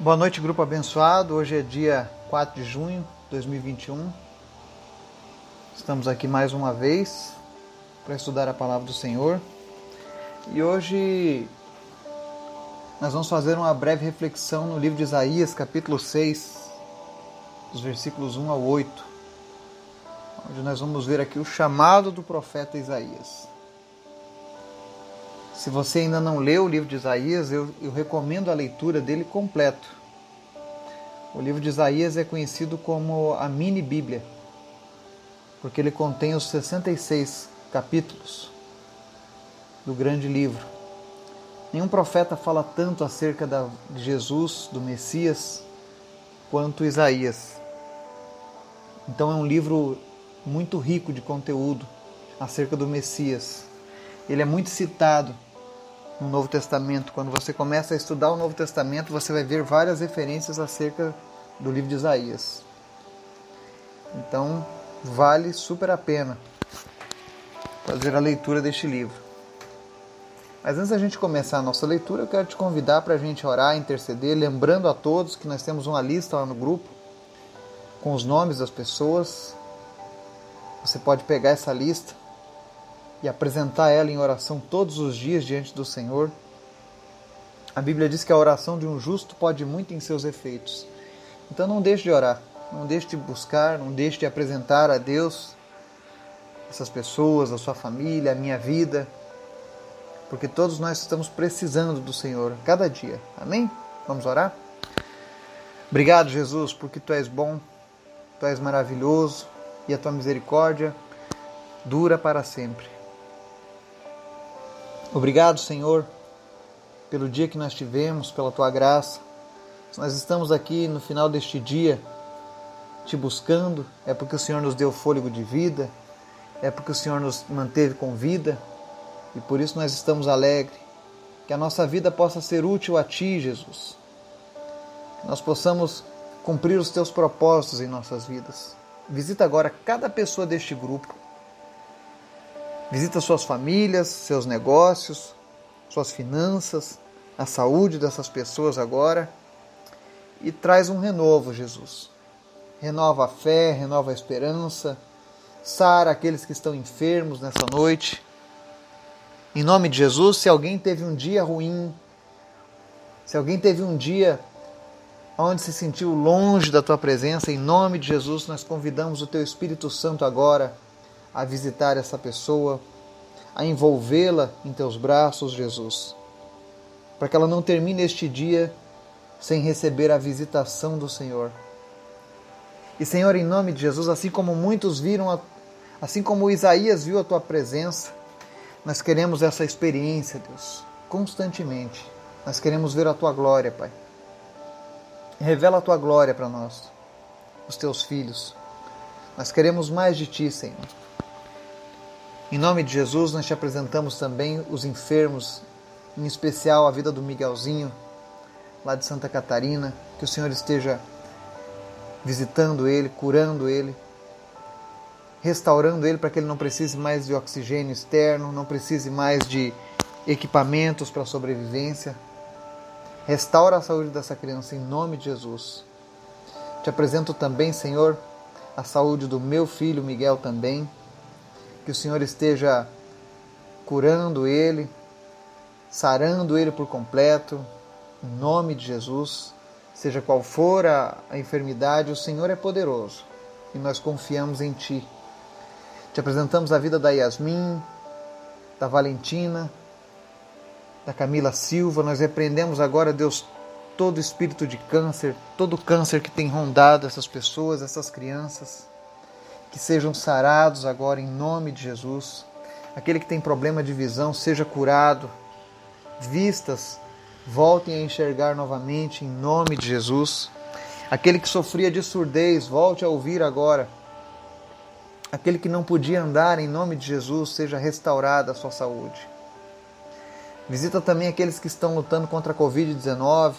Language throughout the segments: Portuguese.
Boa noite, grupo abençoado. Hoje é dia 4 de junho de 2021. Estamos aqui mais uma vez para estudar a palavra do Senhor. E hoje nós vamos fazer uma breve reflexão no livro de Isaías, capítulo 6, dos versículos 1 ao 8, onde nós vamos ver aqui o chamado do profeta Isaías. Se você ainda não leu o livro de Isaías, eu, eu recomendo a leitura dele completo. O livro de Isaías é conhecido como a mini Bíblia, porque ele contém os 66 capítulos do grande livro. Nenhum profeta fala tanto acerca de Jesus, do Messias, quanto Isaías. Então é um livro muito rico de conteúdo acerca do Messias. Ele é muito citado no Novo Testamento. Quando você começa a estudar o Novo Testamento, você vai ver várias referências acerca do livro de Isaías. Então, vale super a pena fazer a leitura deste livro. Mas antes da gente começar a nossa leitura, eu quero te convidar para a gente orar, interceder, lembrando a todos que nós temos uma lista lá no grupo com os nomes das pessoas. Você pode pegar essa lista e apresentar ela em oração todos os dias diante do Senhor. A Bíblia diz que a oração de um justo pode muito em seus efeitos. Então não deixe de orar, não deixe de buscar, não deixe de apresentar a Deus essas pessoas, a sua família, a minha vida, porque todos nós estamos precisando do Senhor cada dia. Amém? Vamos orar? Obrigado, Jesus, porque tu és bom, tu és maravilhoso e a tua misericórdia dura para sempre. Obrigado, Senhor, pelo dia que nós tivemos, pela tua graça. nós estamos aqui no final deste dia te buscando, é porque o Senhor nos deu fôlego de vida, é porque o Senhor nos manteve com vida e por isso nós estamos alegres. Que a nossa vida possa ser útil a Ti, Jesus. Que nós possamos cumprir os Teus propósitos em nossas vidas. Visita agora cada pessoa deste grupo Visita suas famílias, seus negócios, suas finanças, a saúde dessas pessoas agora e traz um renovo, Jesus. Renova a fé, renova a esperança, sara aqueles que estão enfermos nessa noite. Em nome de Jesus, se alguém teve um dia ruim, se alguém teve um dia onde se sentiu longe da tua presença, em nome de Jesus, nós convidamos o teu Espírito Santo agora a visitar essa pessoa, a envolvê-la em teus braços, Jesus, para que ela não termine este dia sem receber a visitação do Senhor. E Senhor, em nome de Jesus, assim como muitos viram, a, assim como Isaías viu a tua presença, nós queremos essa experiência, Deus, constantemente. Nós queremos ver a tua glória, Pai. Revela a tua glória para nós, os teus filhos. Nós queremos mais de ti, Senhor. Em nome de Jesus, nós te apresentamos também os enfermos, em especial a vida do Miguelzinho, lá de Santa Catarina. Que o Senhor esteja visitando ele, curando ele, restaurando ele para que ele não precise mais de oxigênio externo, não precise mais de equipamentos para sobrevivência. Restaura a saúde dessa criança em nome de Jesus. Te apresento também, Senhor, a saúde do meu filho Miguel também que o Senhor esteja curando ele, sarando ele por completo, em nome de Jesus. Seja qual for a, a enfermidade, o Senhor é poderoso e nós confiamos em Ti. Te apresentamos a vida da Yasmin, da Valentina, da Camila Silva. Nós repreendemos agora, Deus, todo espírito de câncer, todo câncer que tem rondado essas pessoas, essas crianças que sejam sarados agora em nome de Jesus. Aquele que tem problema de visão seja curado. Vistas voltem a enxergar novamente em nome de Jesus. Aquele que sofria de surdez volte a ouvir agora. Aquele que não podia andar em nome de Jesus seja restaurada a sua saúde. Visita também aqueles que estão lutando contra a Covid-19.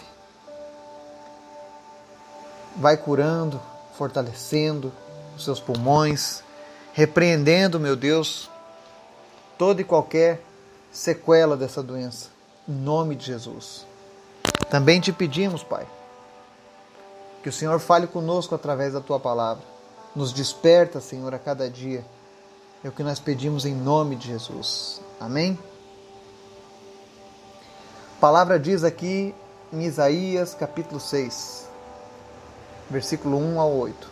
Vai curando, fortalecendo, os seus pulmões, repreendendo, meu Deus, toda e qualquer sequela dessa doença, em nome de Jesus. Também te pedimos, Pai, Que o Senhor fale conosco através da tua palavra. Nos desperta, Senhor, a cada dia. É o que nós pedimos em nome de Jesus. Amém? A palavra diz aqui em Isaías capítulo 6, versículo 1 ao 8.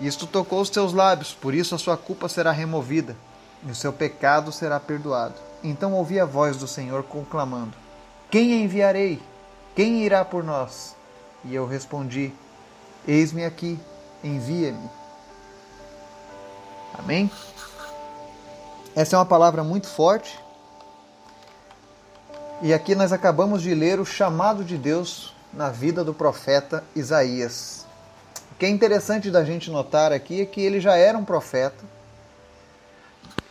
isto tocou os teus lábios, por isso a sua culpa será removida e o seu pecado será perdoado. Então ouvi a voz do Senhor conclamando: Quem enviarei? Quem irá por nós? E eu respondi: Eis-me aqui, envia-me. Amém? Essa é uma palavra muito forte e aqui nós acabamos de ler o chamado de Deus na vida do profeta Isaías. O que é interessante da gente notar aqui é que ele já era um profeta,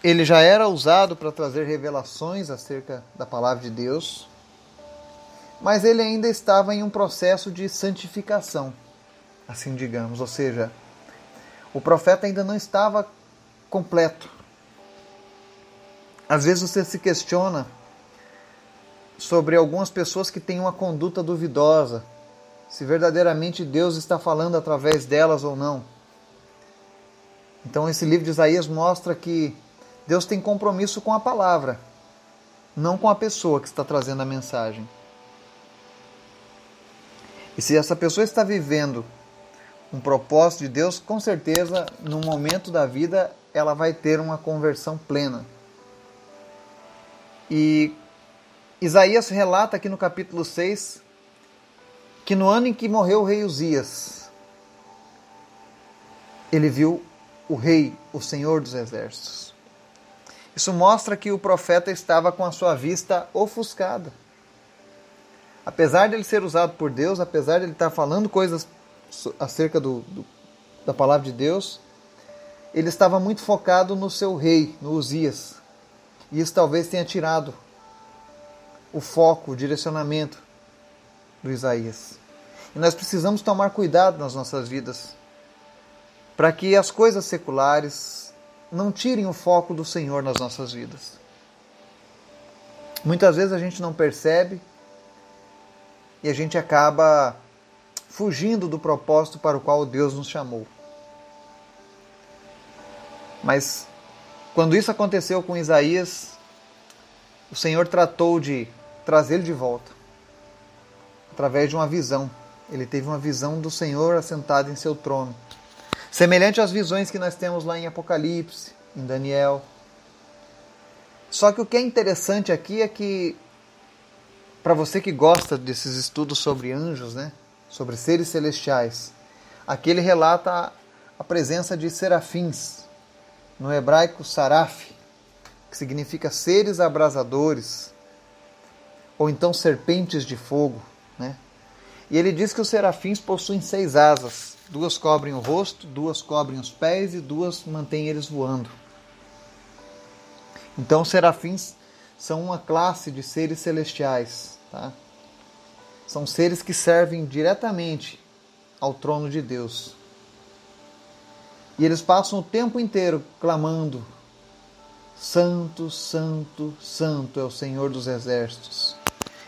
ele já era usado para trazer revelações acerca da palavra de Deus, mas ele ainda estava em um processo de santificação, assim digamos, ou seja, o profeta ainda não estava completo. Às vezes você se questiona sobre algumas pessoas que têm uma conduta duvidosa, se verdadeiramente Deus está falando através delas ou não. Então, esse livro de Isaías mostra que Deus tem compromisso com a palavra, não com a pessoa que está trazendo a mensagem. E se essa pessoa está vivendo um propósito de Deus, com certeza, no momento da vida, ela vai ter uma conversão plena. E Isaías relata aqui no capítulo 6 que no ano em que morreu o rei Uzias, ele viu o rei, o Senhor dos exércitos. Isso mostra que o profeta estava com a sua vista ofuscada. Apesar de ele ser usado por Deus, apesar de ele estar falando coisas acerca do, do, da palavra de Deus, ele estava muito focado no seu rei, no Uzias. E isso talvez tenha tirado o foco, o direcionamento do Isaías. E nós precisamos tomar cuidado nas nossas vidas para que as coisas seculares não tirem o foco do Senhor nas nossas vidas. Muitas vezes a gente não percebe e a gente acaba fugindo do propósito para o qual Deus nos chamou. Mas quando isso aconteceu com Isaías, o Senhor tratou de trazê-lo de volta através de uma visão. Ele teve uma visão do Senhor assentado em seu trono, semelhante às visões que nós temos lá em Apocalipse, em Daniel. Só que o que é interessante aqui é que, para você que gosta desses estudos sobre anjos, né, sobre seres celestiais, aqui ele relata a presença de serafins, no hebraico saraf, que significa seres abrasadores, ou então serpentes de fogo. Né? E ele diz que os serafins possuem seis asas: duas cobrem o rosto, duas cobrem os pés e duas mantêm eles voando. Então, os serafins são uma classe de seres celestiais. Tá? São seres que servem diretamente ao trono de Deus. E eles passam o tempo inteiro clamando: Santo, Santo, Santo é o Senhor dos Exércitos.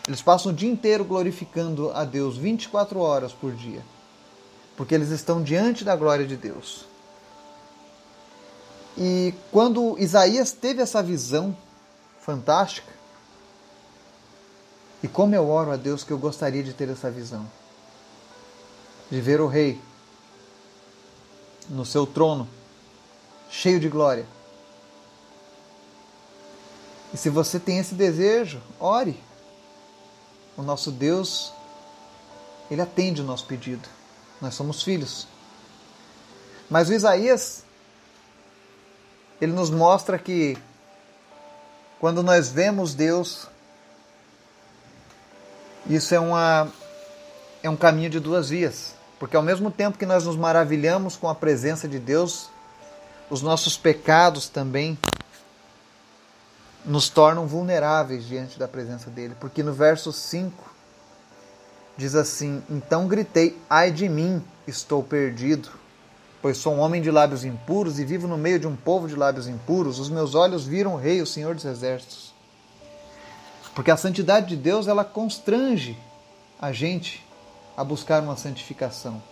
Eles passam o dia inteiro glorificando a Deus 24 horas por dia, porque eles estão diante da glória de Deus. E quando Isaías teve essa visão fantástica, e como eu oro a Deus que eu gostaria de ter essa visão, de ver o Rei, no seu trono, cheio de glória. E se você tem esse desejo, ore. O nosso Deus, ele atende o nosso pedido. Nós somos filhos. Mas o Isaías, ele nos mostra que quando nós vemos Deus, isso é, uma, é um caminho de duas vias. Porque ao mesmo tempo que nós nos maravilhamos com a presença de Deus, os nossos pecados também nos tornam vulneráveis diante da presença dele. Porque no verso 5 diz assim: Então gritei, ai de mim, estou perdido, pois sou um homem de lábios impuros e vivo no meio de um povo de lábios impuros. Os meus olhos viram o Rei, o Senhor dos Exércitos. Porque a santidade de Deus, ela constrange a gente a buscar uma santificação.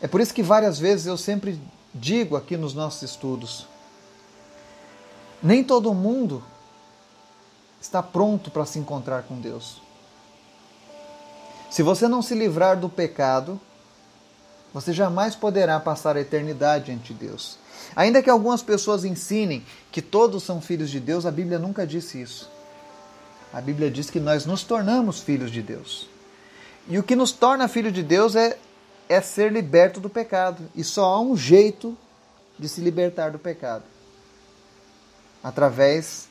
É por isso que várias vezes eu sempre digo aqui nos nossos estudos: nem todo mundo está pronto para se encontrar com Deus. Se você não se livrar do pecado, você jamais poderá passar a eternidade ante Deus. Ainda que algumas pessoas ensinem que todos são filhos de Deus, a Bíblia nunca disse isso. A Bíblia diz que nós nos tornamos filhos de Deus. E o que nos torna filho de Deus é, é ser liberto do pecado. E só há um jeito de se libertar do pecado através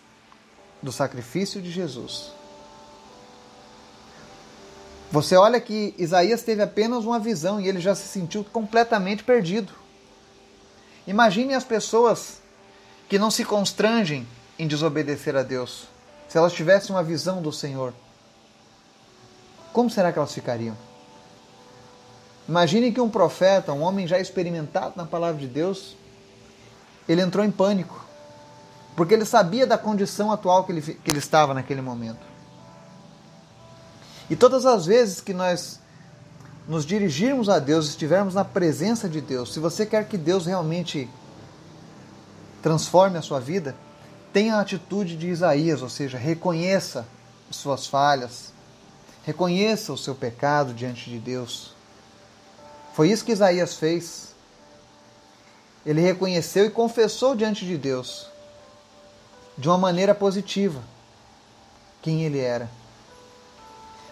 do sacrifício de Jesus. Você olha que Isaías teve apenas uma visão e ele já se sentiu completamente perdido. Imagine as pessoas que não se constrangem em desobedecer a Deus, se elas tivessem uma visão do Senhor como será que elas ficariam? Imagine que um profeta, um homem já experimentado na palavra de Deus, ele entrou em pânico, porque ele sabia da condição atual que ele, que ele estava naquele momento. E todas as vezes que nós nos dirigirmos a Deus, estivermos na presença de Deus, se você quer que Deus realmente transforme a sua vida, tenha a atitude de Isaías, ou seja, reconheça suas falhas, Reconheça o seu pecado diante de Deus. Foi isso que Isaías fez. Ele reconheceu e confessou diante de Deus, de uma maneira positiva, quem ele era.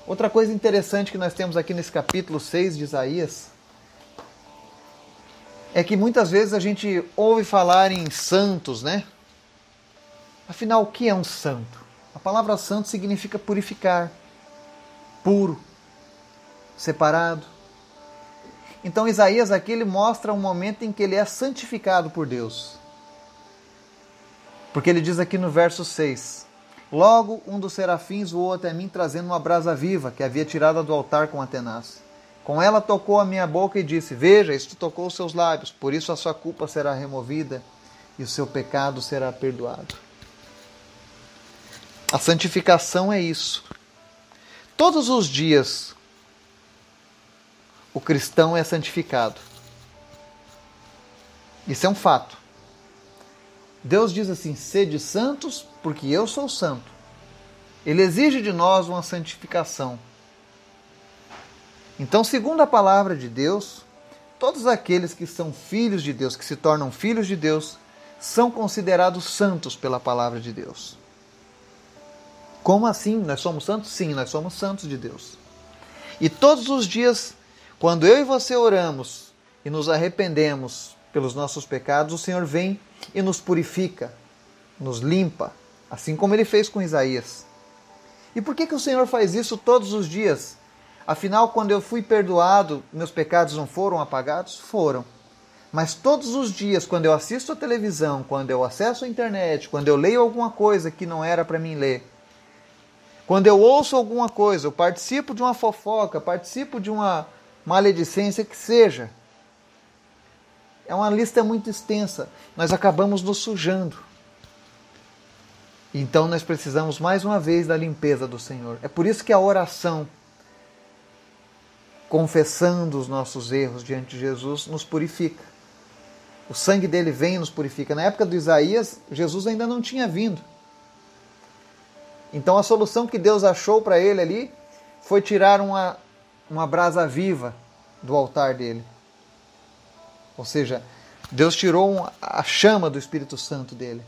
Outra coisa interessante que nós temos aqui nesse capítulo 6 de Isaías é que muitas vezes a gente ouve falar em santos, né? Afinal, o que é um santo? A palavra santo significa purificar puro, separado. Então Isaías aqui ele mostra um momento em que ele é santificado por Deus. Porque ele diz aqui no verso 6: Logo um dos serafins voou até mim trazendo uma brasa viva que havia tirada do altar com a tenaz. Com ela tocou a minha boca e disse: Veja, isto tocou os seus lábios, por isso a sua culpa será removida e o seu pecado será perdoado. A santificação é isso. Todos os dias o cristão é santificado. Isso é um fato. Deus diz assim: sede santos, porque eu sou santo. Ele exige de nós uma santificação. Então, segundo a palavra de Deus, todos aqueles que são filhos de Deus, que se tornam filhos de Deus, são considerados santos pela palavra de Deus. Como assim? Nós somos santos? Sim, nós somos santos de Deus. E todos os dias, quando eu e você oramos e nos arrependemos pelos nossos pecados, o Senhor vem e nos purifica, nos limpa, assim como ele fez com Isaías. E por que, que o Senhor faz isso todos os dias? Afinal, quando eu fui perdoado, meus pecados não foram apagados? Foram. Mas todos os dias, quando eu assisto a televisão, quando eu acesso a internet, quando eu leio alguma coisa que não era para mim ler, quando eu ouço alguma coisa, eu participo de uma fofoca, participo de uma maledicência que seja. É uma lista muito extensa. Nós acabamos nos sujando. Então nós precisamos mais uma vez da limpeza do Senhor. É por isso que a oração, confessando os nossos erros diante de Jesus, nos purifica. O sangue dele vem e nos purifica. Na época do Isaías, Jesus ainda não tinha vindo. Então a solução que Deus achou para ele ali foi tirar uma, uma brasa viva do altar dele. Ou seja, Deus tirou a chama do Espírito Santo dele.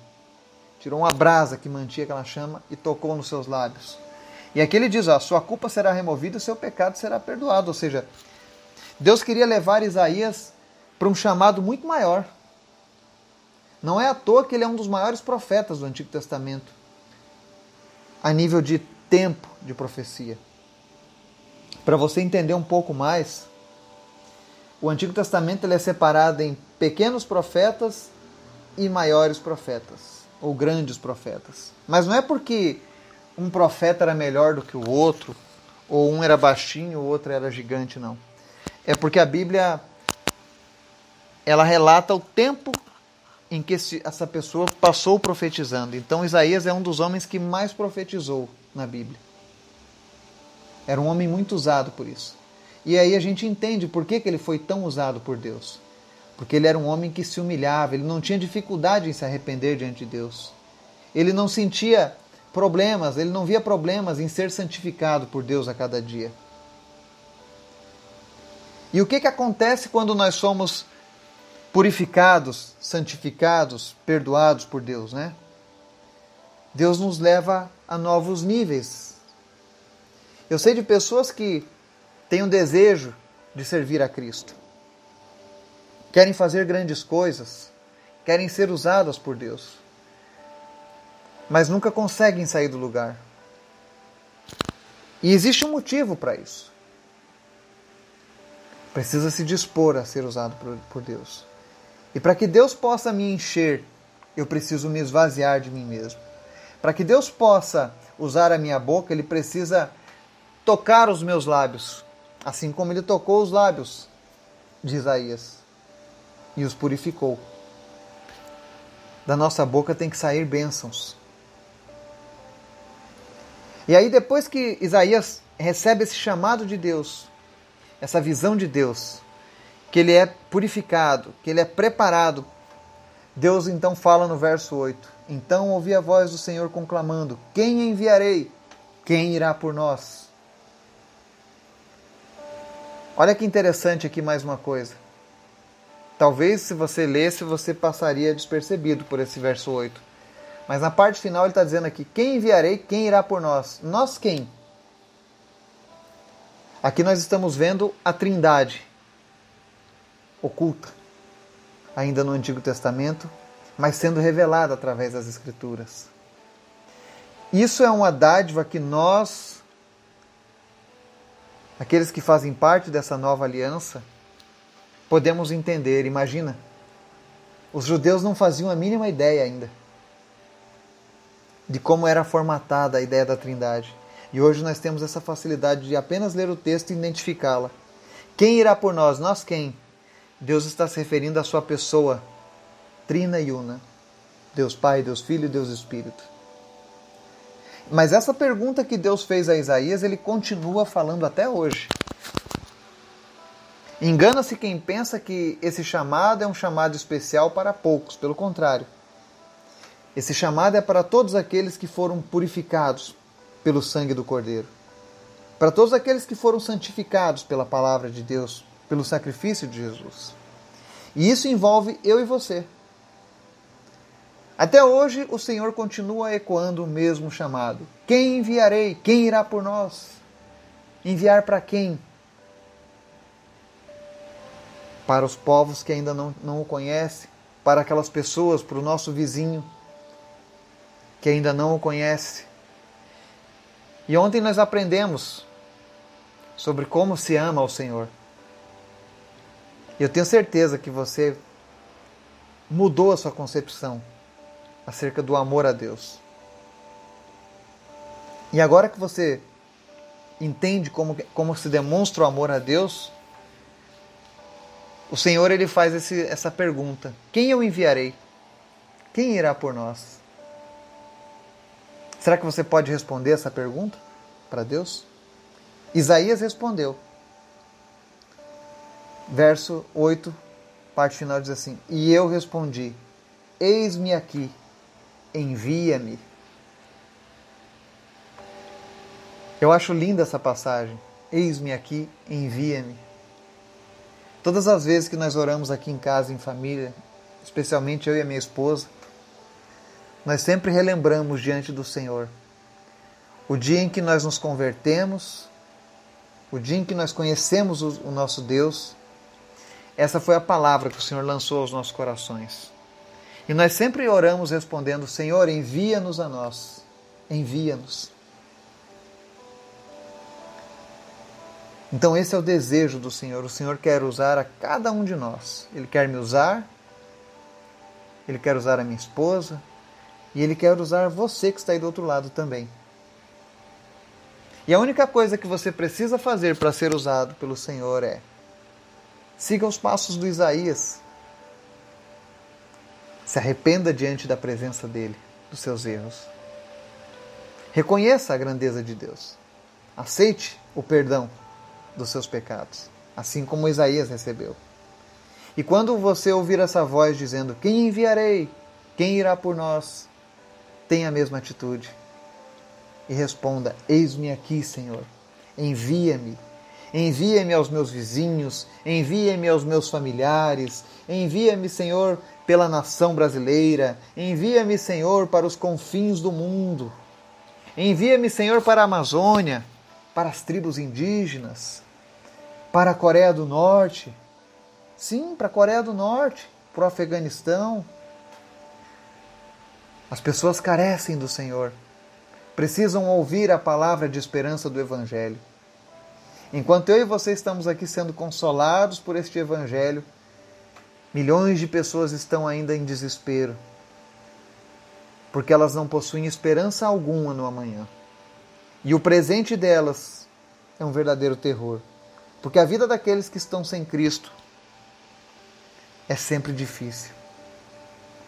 Tirou uma brasa que mantinha aquela chama e tocou nos seus lábios. E aqui ele diz: ó, sua culpa será removida, o seu pecado será perdoado. Ou seja, Deus queria levar Isaías para um chamado muito maior. Não é à toa que ele é um dos maiores profetas do Antigo Testamento, a nível de tempo de profecia. Para você entender um pouco mais, o Antigo Testamento ele é separado em pequenos profetas e maiores profetas, ou grandes profetas. Mas não é porque um profeta era melhor do que o outro, ou um era baixinho, o outro era gigante, não. É porque a Bíblia ela relata o tempo em que essa pessoa passou profetizando. Então Isaías é um dos homens que mais profetizou na Bíblia. Era um homem muito usado por isso. E aí a gente entende por que, que ele foi tão usado por Deus. Porque ele era um homem que se humilhava, ele não tinha dificuldade em se arrepender diante de Deus. Ele não sentia problemas, ele não via problemas em ser santificado por Deus a cada dia. E o que, que acontece quando nós somos purificados, santificados, perdoados por Deus, né? Deus nos leva a novos níveis. Eu sei de pessoas que têm um desejo de servir a Cristo. Querem fazer grandes coisas, querem ser usadas por Deus, mas nunca conseguem sair do lugar. E existe um motivo para isso. Precisa se dispor a ser usado por, por Deus. E para que Deus possa me encher, eu preciso me esvaziar de mim mesmo. Para que Deus possa usar a minha boca, Ele precisa tocar os meus lábios, assim como Ele tocou os lábios de Isaías e os purificou. Da nossa boca tem que sair bênçãos. E aí, depois que Isaías recebe esse chamado de Deus, essa visão de Deus, que ele é purificado, que ele é preparado. Deus então fala no verso 8: Então ouvi a voz do Senhor conclamando: Quem enviarei? Quem irá por nós? Olha que interessante aqui mais uma coisa. Talvez se você lesse, você passaria despercebido por esse verso 8. Mas na parte final ele está dizendo aqui: Quem enviarei? Quem irá por nós? Nós quem? Aqui nós estamos vendo a Trindade oculta, ainda no Antigo Testamento, mas sendo revelada através das Escrituras. Isso é uma dádiva que nós, aqueles que fazem parte dessa nova aliança, podemos entender. Imagina, os judeus não faziam a mínima ideia ainda de como era formatada a ideia da Trindade. E hoje nós temos essa facilidade de apenas ler o texto e identificá-la. Quem irá por nós? Nós quem? Deus está se referindo à sua pessoa, trina e una. Deus Pai, Deus Filho e Deus Espírito. Mas essa pergunta que Deus fez a Isaías, ele continua falando até hoje. Engana-se quem pensa que esse chamado é um chamado especial para poucos, pelo contrário. Esse chamado é para todos aqueles que foram purificados pelo sangue do Cordeiro, para todos aqueles que foram santificados pela palavra de Deus, pelo sacrifício de Jesus. E isso envolve eu e você. Até hoje o Senhor continua ecoando o mesmo chamado: Quem enviarei? Quem irá por nós? Enviar para quem? Para os povos que ainda não, não o conhecem, para aquelas pessoas, para o nosso vizinho que ainda não o conhece. E ontem nós aprendemos sobre como se ama ao Senhor. Eu tenho certeza que você mudou a sua concepção acerca do amor a Deus. E agora que você entende como, como se demonstra o amor a Deus, o Senhor ele faz esse, essa pergunta: Quem eu enviarei? Quem irá por nós? Será que você pode responder essa pergunta para Deus? Isaías respondeu verso 8, parte final diz assim: E eu respondi: Eis-me aqui, envia-me. Eu acho linda essa passagem. Eis-me aqui, envia-me. Todas as vezes que nós oramos aqui em casa, em família, especialmente eu e a minha esposa, nós sempre relembramos diante do Senhor o dia em que nós nos convertemos, o dia em que nós conhecemos o nosso Deus. Essa foi a palavra que o Senhor lançou aos nossos corações. E nós sempre oramos respondendo: Senhor, envia-nos a nós, envia-nos. Então, esse é o desejo do Senhor. O Senhor quer usar a cada um de nós. Ele quer me usar, Ele quer usar a minha esposa, e Ele quer usar você que está aí do outro lado também. E a única coisa que você precisa fazer para ser usado pelo Senhor é siga os passos do Isaías. Se arrependa diante da presença dele, dos seus erros. Reconheça a grandeza de Deus. Aceite o perdão dos seus pecados, assim como Isaías recebeu. E quando você ouvir essa voz dizendo: Quem enviarei? Quem irá por nós? Tenha a mesma atitude. E responda: Eis-me aqui, Senhor. Envia-me. Envia-me aos meus vizinhos, envia-me aos meus familiares, envia-me, Senhor, pela nação brasileira, envia-me, Senhor, para os confins do mundo. Envia-me, Senhor, para a Amazônia, para as tribos indígenas, para a Coreia do Norte. Sim, para a Coreia do Norte, para o Afeganistão. As pessoas carecem do Senhor, precisam ouvir a palavra de esperança do Evangelho. Enquanto eu e você estamos aqui sendo consolados por este Evangelho, milhões de pessoas estão ainda em desespero, porque elas não possuem esperança alguma no amanhã. E o presente delas é um verdadeiro terror. Porque a vida daqueles que estão sem Cristo é sempre difícil.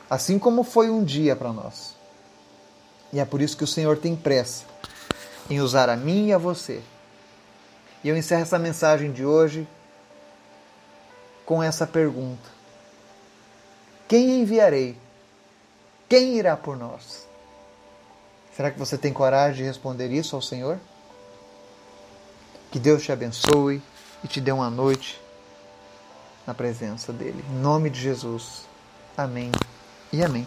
Assim como foi um dia para nós. E é por isso que o Senhor tem pressa em usar a mim e a você. E eu encerro essa mensagem de hoje com essa pergunta: Quem enviarei? Quem irá por nós? Será que você tem coragem de responder isso ao Senhor? Que Deus te abençoe e te dê uma noite na presença dele. Em nome de Jesus. Amém e amém.